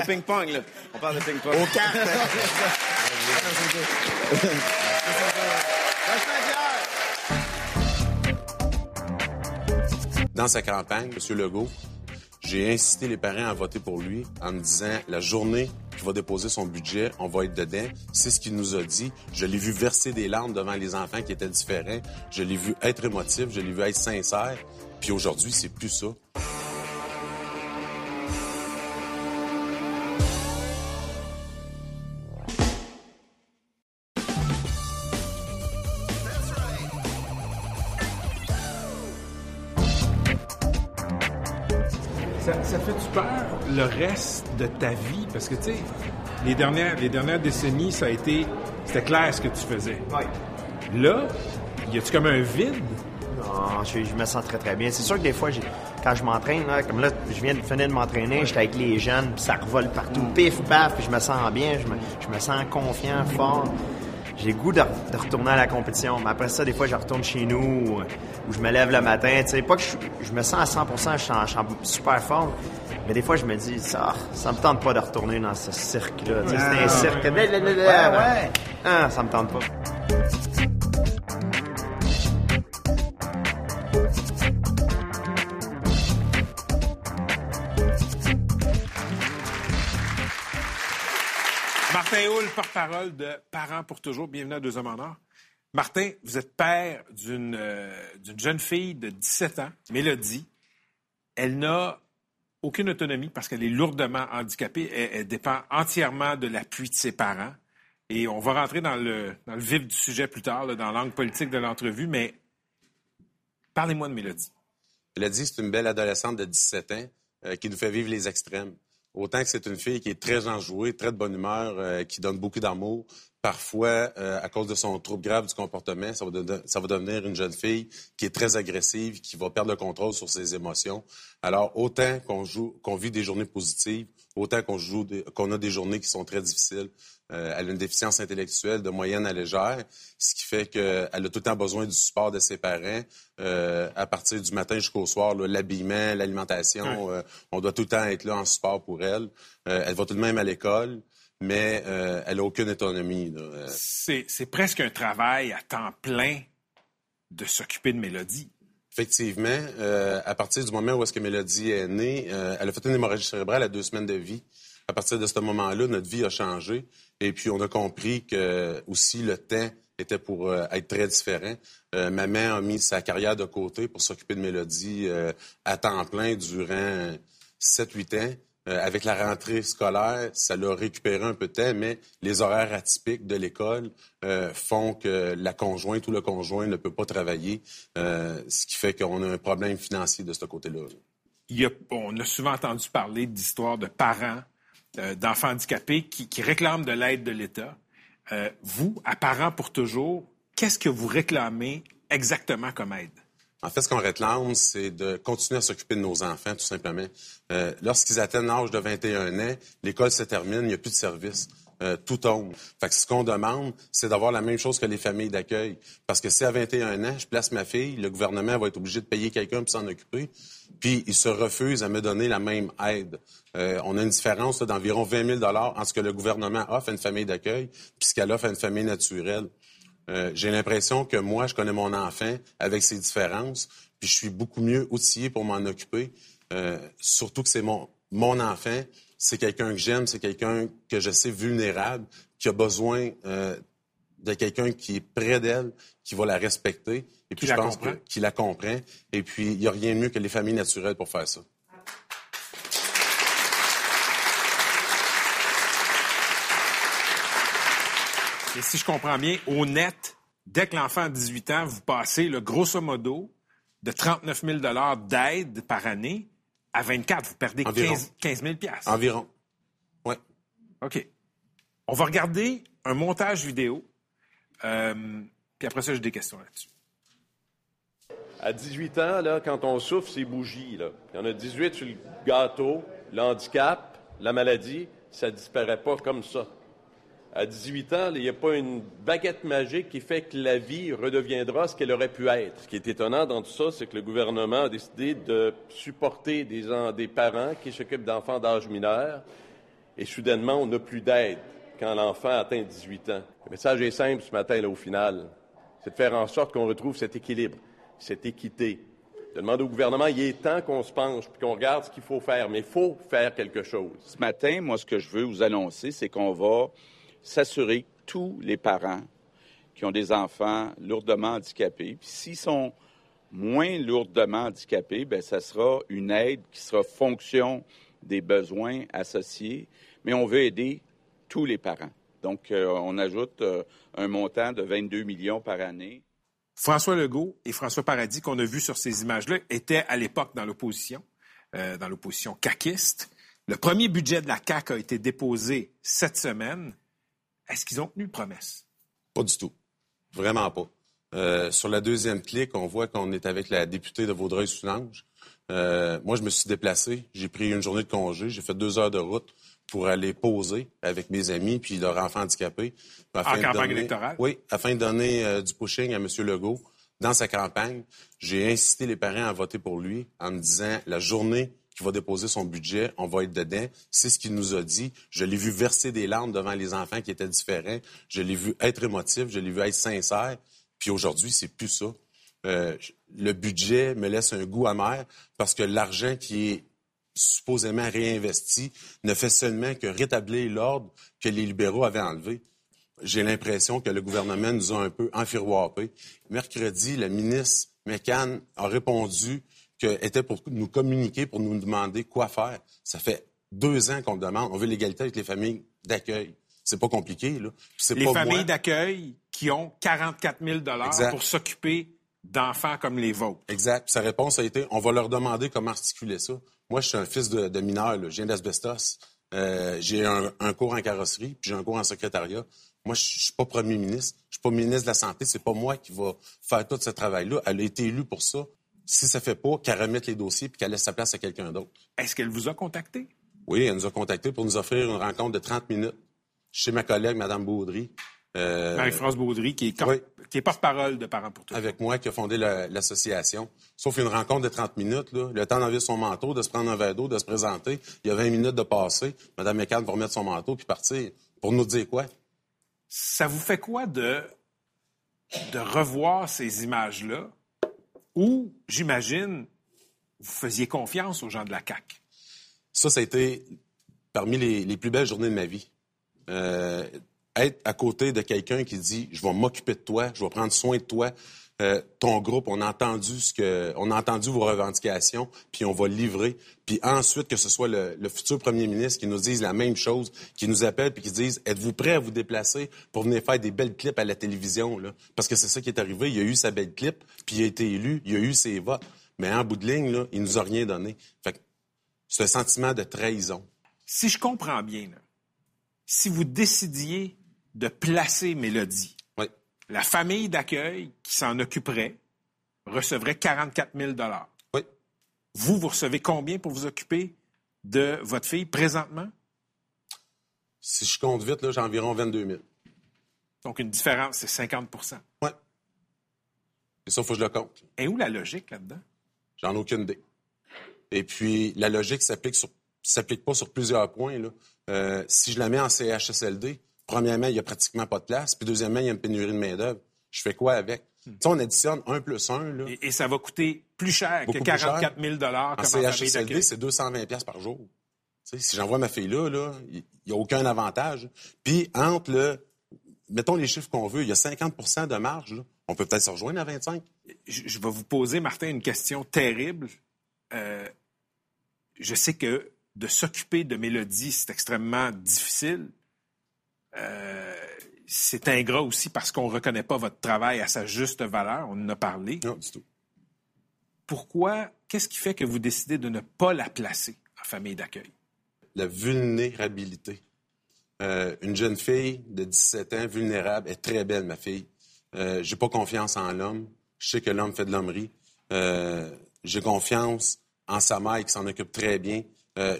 ping-pong, là. On parle de ping-pong. Au cartes. Dans sa campagne, M. Legault, j'ai incité les parents à voter pour lui en me disant la journée qu'il va déposer son budget, on va être dedans. C'est ce qu'il nous a dit. Je l'ai vu verser des larmes devant les enfants qui étaient différents. Je l'ai vu être émotif, je l'ai vu être sincère. Puis aujourd'hui, c'est plus ça. Le reste de ta vie? Parce que, tu sais, les dernières, les dernières décennies, ça a été. C'était clair ce que tu faisais. Là, y a-tu comme un vide? Non, je, me sens très, très bien. C'est sûr que des fois, quand je m'entraîne, comme là, je viens de finir de m'entraîner, j'étais avec les jeunes, puis ça revole partout, pif, paf, puis je me sens bien, je me, je me sens confiant, fort j'ai goût de, retourner à la compétition. Mais après ça, des fois, je retourne chez nous ou, je me lève le matin. Tu sais, pas que je, me sens à 100 je suis, super fort. Mais des fois, je me dis, ça, ça me tente pas de retourner dans ce cirque-là. c'est un cirque. Ouais, ouais. Ah, ça me tente pas. Martin Houle, porte-parole de Parents pour toujours. Bienvenue à Deux Hommes en Or. Martin, vous êtes père d'une euh, jeune fille de 17 ans, Mélodie. Elle n'a aucune autonomie parce qu'elle est lourdement handicapée. Elle, dépend entièrement de l'appui de ses parents. Et on va rentrer dans le, vif du sujet plus tard, dans l'angle politique de l'entrevue, mais parlez-moi de Mélodie. Mélodie, c'est une belle adolescente de 17 ans euh, qui nous fait vivre les extrêmes. Autant que c'est une fille qui est très enjouée, très de bonne humeur, euh, qui donne beaucoup d'amour. Parfois, euh, à cause de son trouble grave du comportement, ça va, ça va, devenir une jeune fille qui est très agressive, qui va perdre le contrôle sur ses émotions. Alors, autant qu'on joue, qu'on vit des journées positives, autant qu'on joue, qu'on a des journées qui sont très difficiles. Euh, elle a une déficience intellectuelle de moyenne à légère, ce qui fait qu'elle a tout le temps besoin du support de ses parents euh, à partir du matin jusqu'au soir. L'habillement, l'alimentation, euh, on doit tout le temps être là en support pour elle. elle va tout de même à l'école, mais elle n'a aucune autonomie. C'est presque un travail à temps plein de s'occuper de Mélodie. Effectivement, à partir du moment où est-ce que Mélodie est née, elle a fait une hémorragie cérébrale à deux semaines de vie. À partir de ce moment-là, notre vie a changé. Et puis, on a compris que aussi le temps était pour euh, être très différent. Euh, ma mère a mis sa carrière de côté pour s'occuper de Mélodie euh, à temps plein durant 7-8 ans. Avec la rentrée scolaire, ça l'a récupéré un peu de mais les horaires atypiques de l'école font que la conjointe ou le conjoint ne peut pas travailler, ce qui fait qu'on a un problème financier de ce côté-là. on a souvent entendu parler d'histoires de parents euh, d'enfants handicapés qui, réclament de l'aide de l'État. Euh, vous, à Parents pour toujours, qu'est-ce que vous réclamez exactement comme aide? En fait, ce qu'on réclame, c'est de continuer à s'occuper de nos enfants, tout simplement. Euh, lorsqu'ils atteignent l'âge de 21 ans, l'école se termine, il n'y a plus de service. tout tombe. Fait que ce qu'on demande, c'est d'avoir la même chose que les familles d'accueil. Parce que si à 21 ans, je place ma fille, le gouvernement va être obligé de payer quelqu'un pour s'en occuper, puis il se refuse à me donner la même aide. Euh, on a une différence d'environ 20 000 entre ce que le gouvernement offre à une famille d'accueil puis ce qu'elle offre à une famille naturelle. Euh, j'ai l'impression que moi, je connais mon enfant avec ses différences, puis je suis beaucoup mieux outillé pour m'en occuper. Euh, surtout que c'est mon, mon enfant, c'est quelqu'un que j'aime, c'est quelqu'un que je sais vulnérable, qui a besoin euh, de quelqu'un qui est près d'elle, qui va la respecter, et puis Qui je pense comprend. que- qui la comprend. Et puis, il n'y a rien de mieux que les familles naturelles pour faire ça. Si je comprends bien, au net, dès que l'enfant a 18 ans, vous passez, le grosso modo, de 39 000 d'aide par année à 24. Vous perdez Environ. 15, 15 000 Environ. Oui. OK. On va regarder un montage vidéo. Euh, puis après ça, j'ai des questions là-dessus. À 18 ans, là, quand on souffle, c'est bougie. Là. Il y en a 18 sur le gâteau, le handicap, la maladie, ça disparaît pas comme ça. À 18 ans, il n'y a pas une baguette magique qui fait que la vie redeviendra ce qu'elle aurait pu être. Ce qui est étonnant dans tout ça, c'est que le gouvernement a décidé de supporter des, en- des parents qui s'occupent d'enfants d'âge mineur et soudainement, on n'a plus d'aide quand l'enfant atteint 18 ans. Le message est simple ce matin, là, au final. C'est de faire en sorte qu'on retrouve cet équilibre, cette équité. De demander au gouvernement, il est temps qu'on se penche puis qu'on regarde ce qu'il faut faire, mais il faut faire quelque chose. Ce matin, moi, ce que je veux vous annoncer, c'est qu'on va s'assurer que tous les parents qui ont des enfants lourdement handicapés, puis s'ils sont moins lourdement handicapés, bien, ça sera une aide qui sera fonction des besoins associés, mais on veut aider tous les parents. Donc, euh, on ajoute euh, un montant de 22 millions par année. François Legault et François Paradis, qu'on a vus sur ces images-là, étaient à l'époque dans l'opposition, euh, dans l'opposition caquiste. Le premier budget de la CAQ a été déposé cette semaine. Est-ce qu'ils ont tenu promesse? Pas du tout. Vraiment pas. Euh, sur la deuxième clique, on voit qu'on est avec la députée de Vaudreuil-Soulanges. Euh, moi, je me suis déplacé. J'ai pris une journée de congé. J'ai fait deux heures de route pour aller poser avec mes amis puis leurs enfants handicapés. afin de campagne donner- électorale? Oui, afin de donner euh, du pushing à M. Legault dans sa campagne. J'ai incité les parents à voter pour lui en me disant la journée qu'il va déposer son budget, on va être dedans. C'est ce qu'il nous a dit. Je l'ai vu verser des larmes devant les enfants qui étaient différents. Je l'ai vu être émotif. Je l'ai vu être sincère. Puis aujourd'hui, c'est plus ça. Euh, le budget me laisse un goût amer parce que l'argent qui est supposément réinvesti ne fait seulement que rétablir l'ordre que les libéraux avaient enlevé. J'ai l'impression que le gouvernement nous a un peu enfiroipés. Mercredi, le ministre McCann a répondu qu'elle était pour nous communiquer, pour nous demander quoi faire. Ça fait deux ans qu'on le demande. On veut l'égalité avec les familles d'accueil. C'est pas compliqué, là. Les pas familles d'accueil qui ont 44 000 Exact. pour s'occuper d'enfants comme les vôtres. Exact. Sa réponse a été on va leur demander comment articuler ça. Moi, je suis un fils de, de mineur, là. je viens d'asbestos. Euh, j'ai un, un cours en carrosserie, puis j'ai un cours en secrétariat. Moi, je je suis pas premier ministre, je suis pas ministre de la Santé, c'est pas moi qui va faire tout ce travail-là. Elle a été élue pour ça. Si ça fait pas, qu'elle remette les dossiers puis qu'elle laisse sa place à quelqu'un d'autre. Est-ce qu'elle vous a contacté? Oui, elle nous a contactés pour nous offrir une rencontre de 30 minutes chez ma collègue, Mme Baudry. euh, Marie-France Baudry, qui est, oui. est porte-parole de Parents pour tous. avec moi qui a fondé la- l'association. Sauf une rencontre de 30 minutes, là, le temps d'enlever son manteau, de se prendre un verre d'eau, de se présenter. Il y a 20 minutes de passer. Mme McCann va remettre son manteau puis partir. Pour nous dire quoi? Ça vous fait quoi de, de revoir ces images-là où, j'imagine, vous faisiez confiance aux gens de la CAQ? Ça, ça a été parmi les, les plus belles journées de ma vie. Euh, être à côté de quelqu'un qui dit je vais m'occuper de toi, je vais prendre soin de toi. Euh, ton groupe, on a entendu ce que, on a entendu vos revendications, puis on va livrer. Puis ensuite que ce soit le, futur premier ministre qui nous dise la même chose, qui nous appelle puis qui dise êtes-vous prêt à vous déplacer pour venir faire des belles clips à la télévision Parce que c'est ça qui est arrivé. Il y a eu sa belle clip, puis il a été élu, il a eu ses votes, mais en bout de ligne là, il nous a rien donné. Fait c'est un sentiment de trahison. Si je comprends bien, si vous décidiez de placer Mélodie. La famille d'accueil qui s'en occuperait recevrait 44 000 Oui. Vous, vous recevez combien pour vous occuper de votre fille présentement? Si je compte vite, là, j'ai environ 22 000. Donc, une différence, c'est 50% Ouais. Et ça, il faut que je le compte. Et où la logique là-dedans? J'en ai aucune idée. Et puis, la logique s'applique sur s'applique pas sur plusieurs points. Là. Euh, si je la mets en CHSLD, premièrement, il n'y a pratiquement pas de place. Puis deuxièmement, il y a une pénurie de main-d'œuvre. Je fais quoi avec? Tu sais, on additionne 1 plus 1, là. Et, et ça va coûter plus cher Beaucoup que plus cher. 44 000 comme En CHSLD, c'est 220 pièces par jour. Tu si j'envoie ma fille là, là, il n'y a aucun avantage. Puis entre le, mettons les chiffres qu'on veut, il y a 50% de marge. là. On peut peut-être se rejoindre à 25. je, je vais vous poser, Martin, une question terrible. Euh, je sais que de s'occuper de Mélodie, c'est extrêmement difficile. Euh, c'est ingrat aussi parce qu'on ne reconnaît pas votre travail à sa juste valeur. On en a parlé. Non, du tout. Pourquoi, qu'est-ce qui fait que vous décidez de ne pas la placer en famille d'accueil? La vulnérabilité. Euh, une jeune fille de 17 ans, vulnérable, est très belle, ma fille. Euh, j'ai pas confiance en l'homme. Je sais que l'homme fait de l'hommerie. Euh, j'ai confiance en sa mère qui s'en occupe très bien.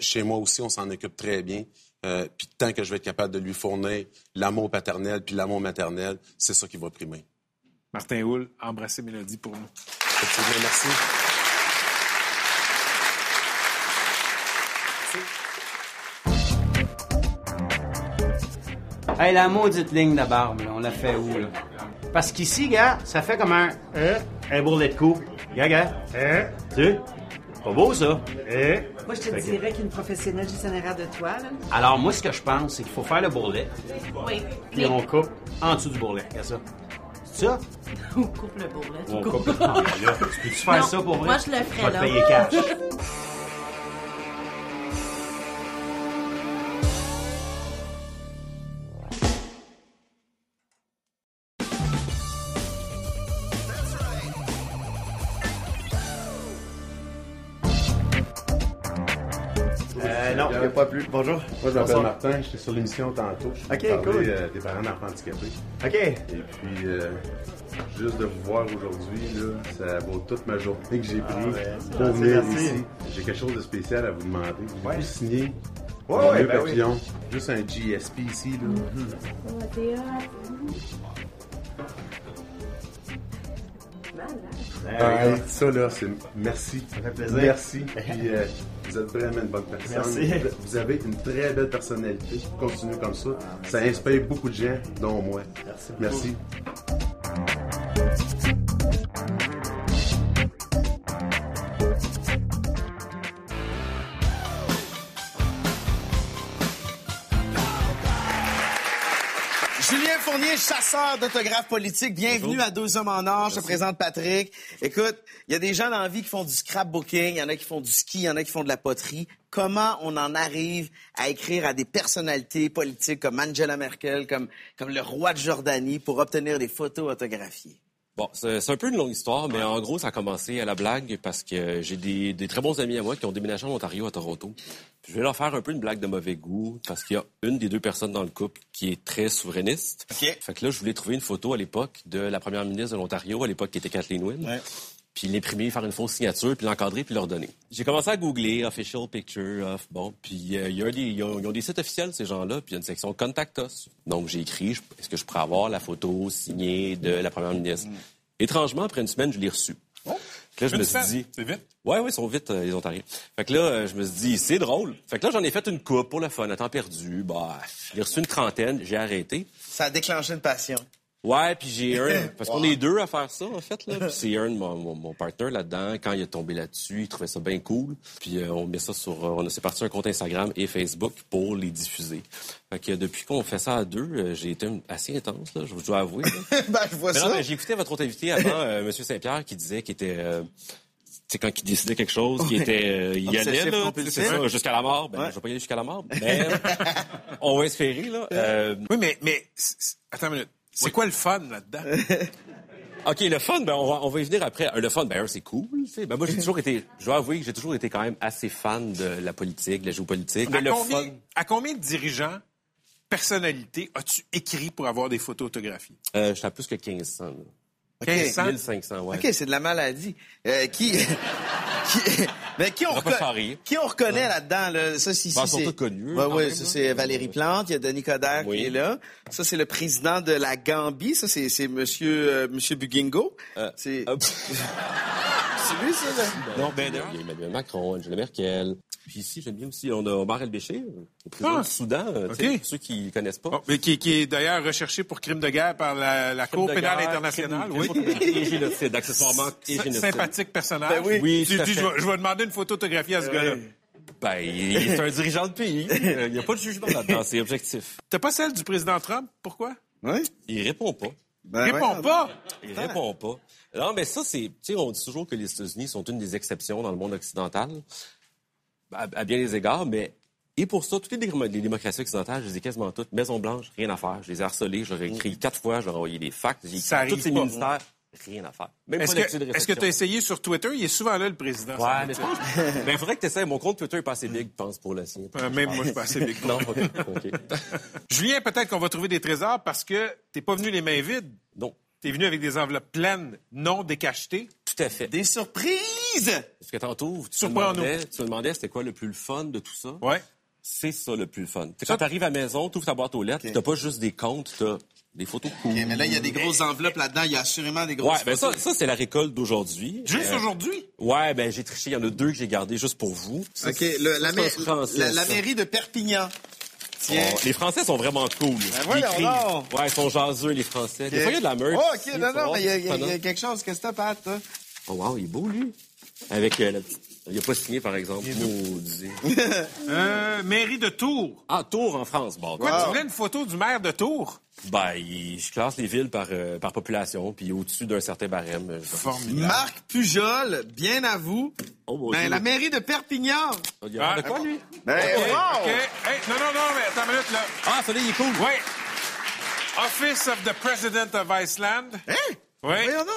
Chez moi aussi, on s'en occupe très bien. Euh, puis tant que je vais être capable de lui fournir l'amour paternel puis l'amour maternel, c'est ça qui va primer. Martin Houle, embrassez Mélodie pour nous. Merci. Hey, la maudite ligne de barbe, là, on l'a fait où, là? Parce qu'ici, gars, ça fait comme un... Hein? Un bourrelet de cou. Gars, gars. Hein? Tu? Sais? Pas beau, ça. Hein? Moi, je te dirais qu'une professionnelle gestionnaire de toi, là. Alors, moi, ce que je pense, c'est qu'il faut faire le bourrelet, Oui. puis on coupe en dessous du bourrelet. Regarde ça. C'est ça? On coupe le bourrelet. On coupe coupes. le Ah, là, tu peux-tu faire Non, ça pour vrai? moi, je le ferais, Je vais te là. payer cash. plus. Bonjour. Moi, je m'appelle. Martin, j'étais sur l'émission tantôt. Je Ok, parlais, cool. euh, des parents d'enfants handicapés. OK. Et puis, euh, juste de vous voir aujourd'hui, là, ça vaut toute ma journée que j'ai pris Ah c'est pour venir merci. ici. J'ai quelque chose de spécial à vous demander. Vous Ouais. signer Ouais, mon ouais, vieux ben oui. papillon, juste un GSP ici. Là. Ah, Hey, ça, là, c'est merci. Ça fait plaisir. Merci. Puis, euh, vous êtes vraiment une bonne personne. Merci. Vous- avez une très belle personnalité. Continuez comme ça. Ça inspire beaucoup de gens, dont moi. Merci. Merci. Chasseur d'autographes politiques. Bienvenue à Deux Hommes en Or. Je te présente Patrick. Écoute, il y a des gens dans la vie qui font du scrapbooking, il y en a qui font du ski, il y en a qui font de la poterie. Comment on en arrive à écrire à des personnalités politiques comme Angela Merkel, comme, comme le roi de Jordanie pour obtenir des photos autographiées? Bon, c'est un peu une longue histoire, mais en gros, ça a commencé à la blague parce que j'ai des, des très bons amis à moi qui ont déménagé en Ontario, à Toronto. Puis je vais leur faire un peu une blague de mauvais goût parce qu'il y a une des deux personnes dans le couple qui est très souverainiste. OK. Fait que là, je voulais trouver une photo à l'époque de la première ministre de l'Ontario, à l'époque qui était Kathleen Wynne. Ouais. Puis l'imprimer, faire une fausse signature, puis l'encadrer, puis leur donner. J'ai commencé à googler official picture of bon, puis euh, il y a des, ils, ont, ils ont des sites officiels ces gens-là, puis il y a une section contact us. Donc j'ai écrit, je- est-ce que je pourrais avoir la photo signée de la première ministre? Étrangement, après une semaine, je l'ai reçue. Puis là, je me suis dit, C'est vite. Ouais, ouais, ils sont vite, euh, les Ontariens. Fait que là, euh, je me suis dit, c'est drôle. Fait que là, j'en ai fait une coupe pour le fun, à temps perdu. Bah, j'ai reçu une trentaine, j'ai arrêté. Ça a déclenché une passion. Ouais, puis j'ai un... Parce qu'on est deux à faire ça, en fait, là. Puis c'est un de mon, mon, mon partner là-dedans. Quand il est tombé là-dessus, il trouvait ça bien cool. Puis euh, on met ça sur... euh, on a c'est parti un compte Instagram et Facebook pour les diffuser. Fait que depuis qu'on fait ça à deux, euh, j'ai été assez intense, là, je vous dois avouer. ben, je vois Mais ça. non, mais j'ai écouté votre autre invité avant, euh, M. Saint-Pierre, qui disait qu'il était... euh, tu sais, quand il décidait quelque chose, qu'il était, euh, il Obsessif, allait, là, c'est ça, jusqu'à la mort. Ben, Ouais. je vais pas y aller jusqu'à la mort, mais on va espérer, là. Euh, Oui, mais, mais attends une minute. C'est quoi le fun là-dedans? OK, le fun, ben, on, va, on va y venir après. Euh, Le fun, ben, c'est cool. Ben, moi, j'ai toujours été, je dois avouer que j'ai toujours été quand même assez fan de la politique, de la géopolitique. Mais à, le combien, fun, à combien de dirigeants, personnalités, as-tu écrit pour avoir des photos autographiées? euh, je suis à plus que 1500. là. 1500? 1500, ouais. OK, c'est de la maladie. Euh, qui, qui, mais qui on, On reco- qui on reconnaît là-dedans? Là? Ça, c'est, Ben, ils sont c'est... tous connus, Ouais, ouais, même, ça, là. c'est Valérie Plante. Il y a Denis Coderre Oui. qui est là. Ça, c'est le président de la Gambie. Ça, c'est, c'est Monsieur, euh, Monsieur Bugingo. Euh, c'est... c'est lui, ça, là? Non, ben, il y a Emmanuel Macron, Angela Merkel. Puis ici, j'aime bien aussi, on a Omar El-Béchir, Ah. du Soudan, euh, tu sais, OK. pour ceux qui ne connaissent pas. Bon, mais qui, qui est d'ailleurs recherché pour crime de guerre par la, la Cour pénale guerre, internationale. crime- Oui. crime et génocide, accessoirement, et génocide. Sympathique personnage. Ben oui. Oui, tu fait. je vais, je vais demander une photo autographiée à ce gars-là. Ben, il est un dirigeant de pays. Il n'y a pas de jugement là-dedans, c'est objectif. T'as pas celle du président Trump? Pourquoi? Oui. Il répond pas. Ben, Réponds ouais. pas! Il répond pas. Non, mais ça, c'est. Tu sais, on dit toujours que les États-Unis sont une des exceptions dans le monde occidental, à, à bien des égards, mais. Et pour ça, toutes les, démo- les démocraties occidentales, je les ai quasiment toutes. Maison-Blanche, rien à faire. Je les ai harcelés, j'aurais écrit quatre fois, j'aurais envoyé des fax, j'ai écrit tous ces pas. ministères, rien à faire. Même Est-ce que est-ce que tu as essayé sur Twitter? Il est souvent là, le président. Ouais, mais je. Ben, il faudrait que tu essaies. Mon compte Twitter est pas assez big, je pense, pour le sien. Euh, même moi, je suis pas assez big. non, OK. OK. Julien, peut-être qu'on va trouver des trésors parce que t'es pas venu les mains vides. Non. T'es venu avec des enveloppes pleines, non décachetées. Tout à fait. Des surprises! Parce que tantôt, tu me demandais, tu me demandais c'était quoi le plus le fun de tout ça. Ouais. C'est ça le plus fun. Quand tu arrives à la maison, tu ouvres ta boîte aux lettres, t'as pas juste des comptes, t'as des photos cool. OK, mais là, il y a des grosses enveloppes là-dedans. Il y a assurément des grosses Ouais, ben ça, ça c'est la récolte d'aujourd'hui. Juste Euh, aujourd'hui? Ouais, ben j'ai triché. Il y en a deux que j'ai gardés juste pour vous. Ça, OK, le- la, ma- mairie de Perpignan. Tiens. Oh, les Français sont vraiment cool. Ben Ils donc. Ouais, ils sont jaseux, les Français. Des fois, il y a de la meurtre. Oh, OK, non, non, mais il y, y y a quelque chose. Qu'est-ce que t'as, Pat, toi? Oh, wow, il est beau, lui. Avec euh, la petite... Il a pas signé, par exemple. Maudit. Euh, mairie de Tours. Ah, Tours en France. Bon, Quoi, tu voulais une photo du maire de Tours? Ben, je classe les villes par, euh, par population, puis au-dessus d'un certain barème. euh, Formidable. Marc Pujol, bien à vous. Oh, Ben, la mairie de Perpignan. Il y a Ah, de quoi, lui? Ben, wow! Hey, non, non, non, mais attends une minute, là. Ah, celui-là, il est cool. Oui. Office of the President of Iceland. Hein? Oui.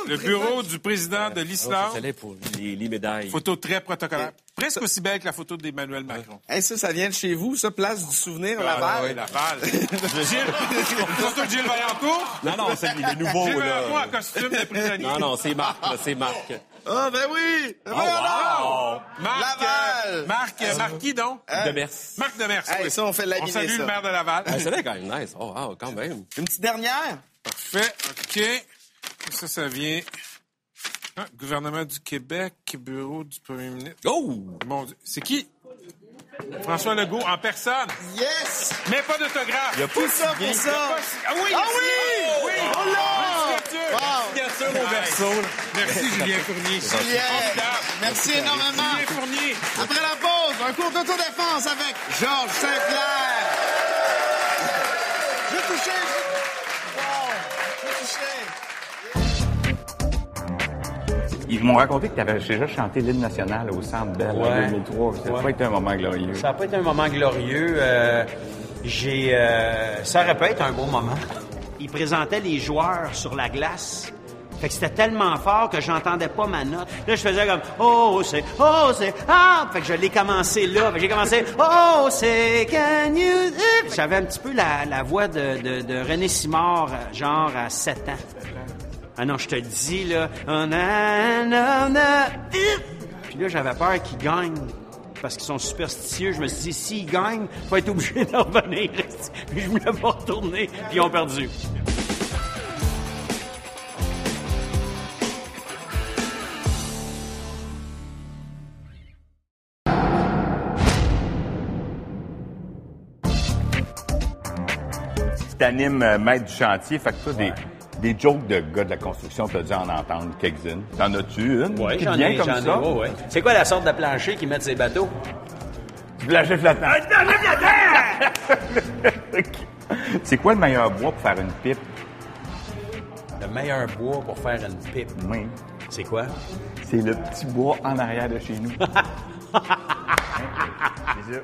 Le bureau du président de Ah, l'Islande. c'est pour les, les médailles. Photo très protocolaire. Presque aussi belle que la photo d'Emmanuel Macron. Hey, ça, ça vient de chez vous, ça, place du souvenir, Ah, Laval. oui, Laval. Gilles, photo de Gilles Vaillancourt. Non, non, c'est le nouveau, Gilles Vaillancourt là. en costume de prisonnier. Non, non, c'est Marc, là, c'est Marc. Ah, ben oui! Oh, wow! Marc, Laval. euh, Marc, euh, Marc qui donc? De Mers. Marc Demers. Hey, oui. ça, on fait de la On salue ça. le maire de Laval. Ah, celui-là est quand même nice. Oh, wow, quand même. Une petite dernière? Parfait. OK. Ça, ça vient. Ah, gouvernement du Québec, bureau du premier ministre. Oh! Dieu. C'est qui? François Legault en personne. Yes! Mais pas d'autographe. Il y a Tout ça pour ça! Ah oui! Ah oui! Oui! Oh là! Signature. Wow! Au. Merci, Julien Fournier. Julien, merci énormément. Julien Fournier. Après la pause, un cours d'autodéfense avec Georges Saint-Pierre. Je vais toucher. Wow! Je vais toucher. Ils m'ont raconté que tu avais déjà chanté l'hymne national au Centre Bell en Ouais. 2003. Ça n'a Ouais. pas été un moment glorieux. Ça n'a pas été un moment glorieux. euh, j'ai, euh, ça aurait pu être un beau moment. Il présentait les joueurs sur la glace. Fait que c'était tellement fort que j'entendais pas ma note. Là, je faisais comme Oh, c'est, oh, c'est, ah! Fait que je l'ai commencé là. Fait que j'ai commencé Oh, c'est, can you. J'avais un petit peu la, la voix de, de, de René Simard, euh, genre à 7 ans. Ah non, je te dis, là. oh, na, na, na. Puis là, j'avais peur qu'ils gagnent. Parce qu'ils sont superstitieux. Je me suis dit, s'ils gagnent, faut être obligé d'en revenir. Puis je voulais pas retourner. Puis ils ont perdu. Tu t'animes euh, maître du chantier, fait que toi, des, des jokes de gars de la construction, t'as dû en entendre quelques-unes. T'en as-tu une? Oui, qui j'en ai, comme j'en ai. ça? ouais, ouais. C'est quoi la sorte de plancher qu'ils mettent ces bateaux? Du plancher flottant. C'est quoi le meilleur bois pour faire une pipe? Le meilleur bois pour faire une pipe. Oui. C'est quoi? C'est le petit bois en arrière de chez nous. C'est ça.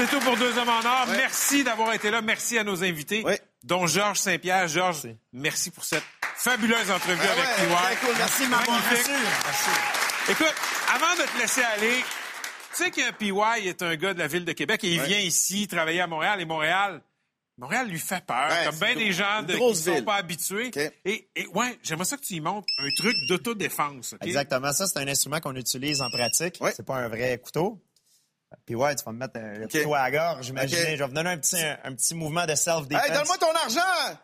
C'est tout pour Deux Hommes en Or. Merci d'avoir été là. Merci à nos invités, dont Georges Saint-Pierre. Georges, merci pour cette fabuleuse entrevue avec très cool. Merci m'avoir Magnifique. reçu. Écoute, avant de te laisser aller, tu sais que PY est un gars de la ville de Québec et il vient ici travailler à Montréal. Et Montréal, Montréal lui fait peur, Ouais, comme bien des gens de, qui ne sont pas habitués. Et, et ouais, j'aimerais ça que tu y montres un truc d'autodéfense. Exactement. Ça, c'est un instrument qu'on utilise en pratique. Ouais. C'est pas un vrai couteau. Puis ouais, tu vas me mettre un, le OK. couteau à la gorge, j'imagine. Je vais vous donner un petit, un, un petit mouvement de self-defense. Hey, donne-moi ton argent!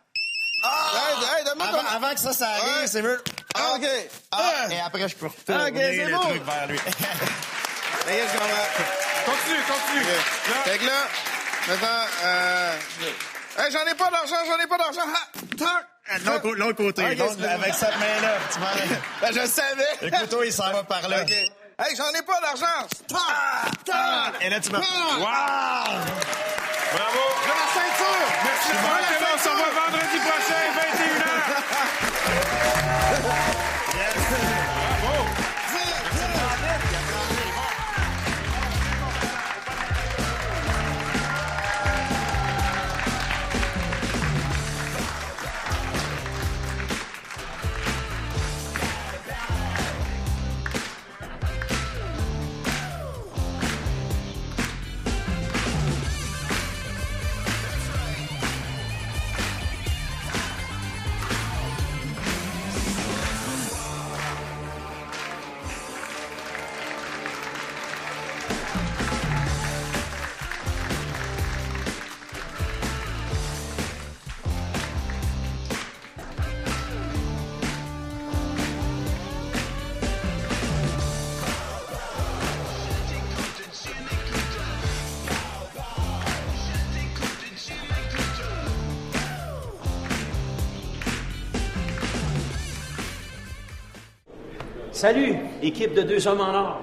Hey, hey, donne-moi ton avant, avant que ça, ça arrive, Ouais. c'est mieux. Ah, OK. ah, et après, je peux retourner OK, c'est le bon. truc vers lui. Je comprends. Continue, continue. Là. Fait que là, maintenant, euh... Hey, j'en ai pas d'argent, j'en ai pas d'argent. Ah, tac. Ah, de l'autre L'autre côté, l'autre- avec cette main-là. Tu. Ben, je le savais. Le couteau, il s'en va par là. OK. Hey, j'en ai pas d'argent. Et là, tu me... Tac. Wow! Bravo! La ceinture. Merci la là. On se vendredi prochain, 21h. Salut, équipe de deux hommes en or.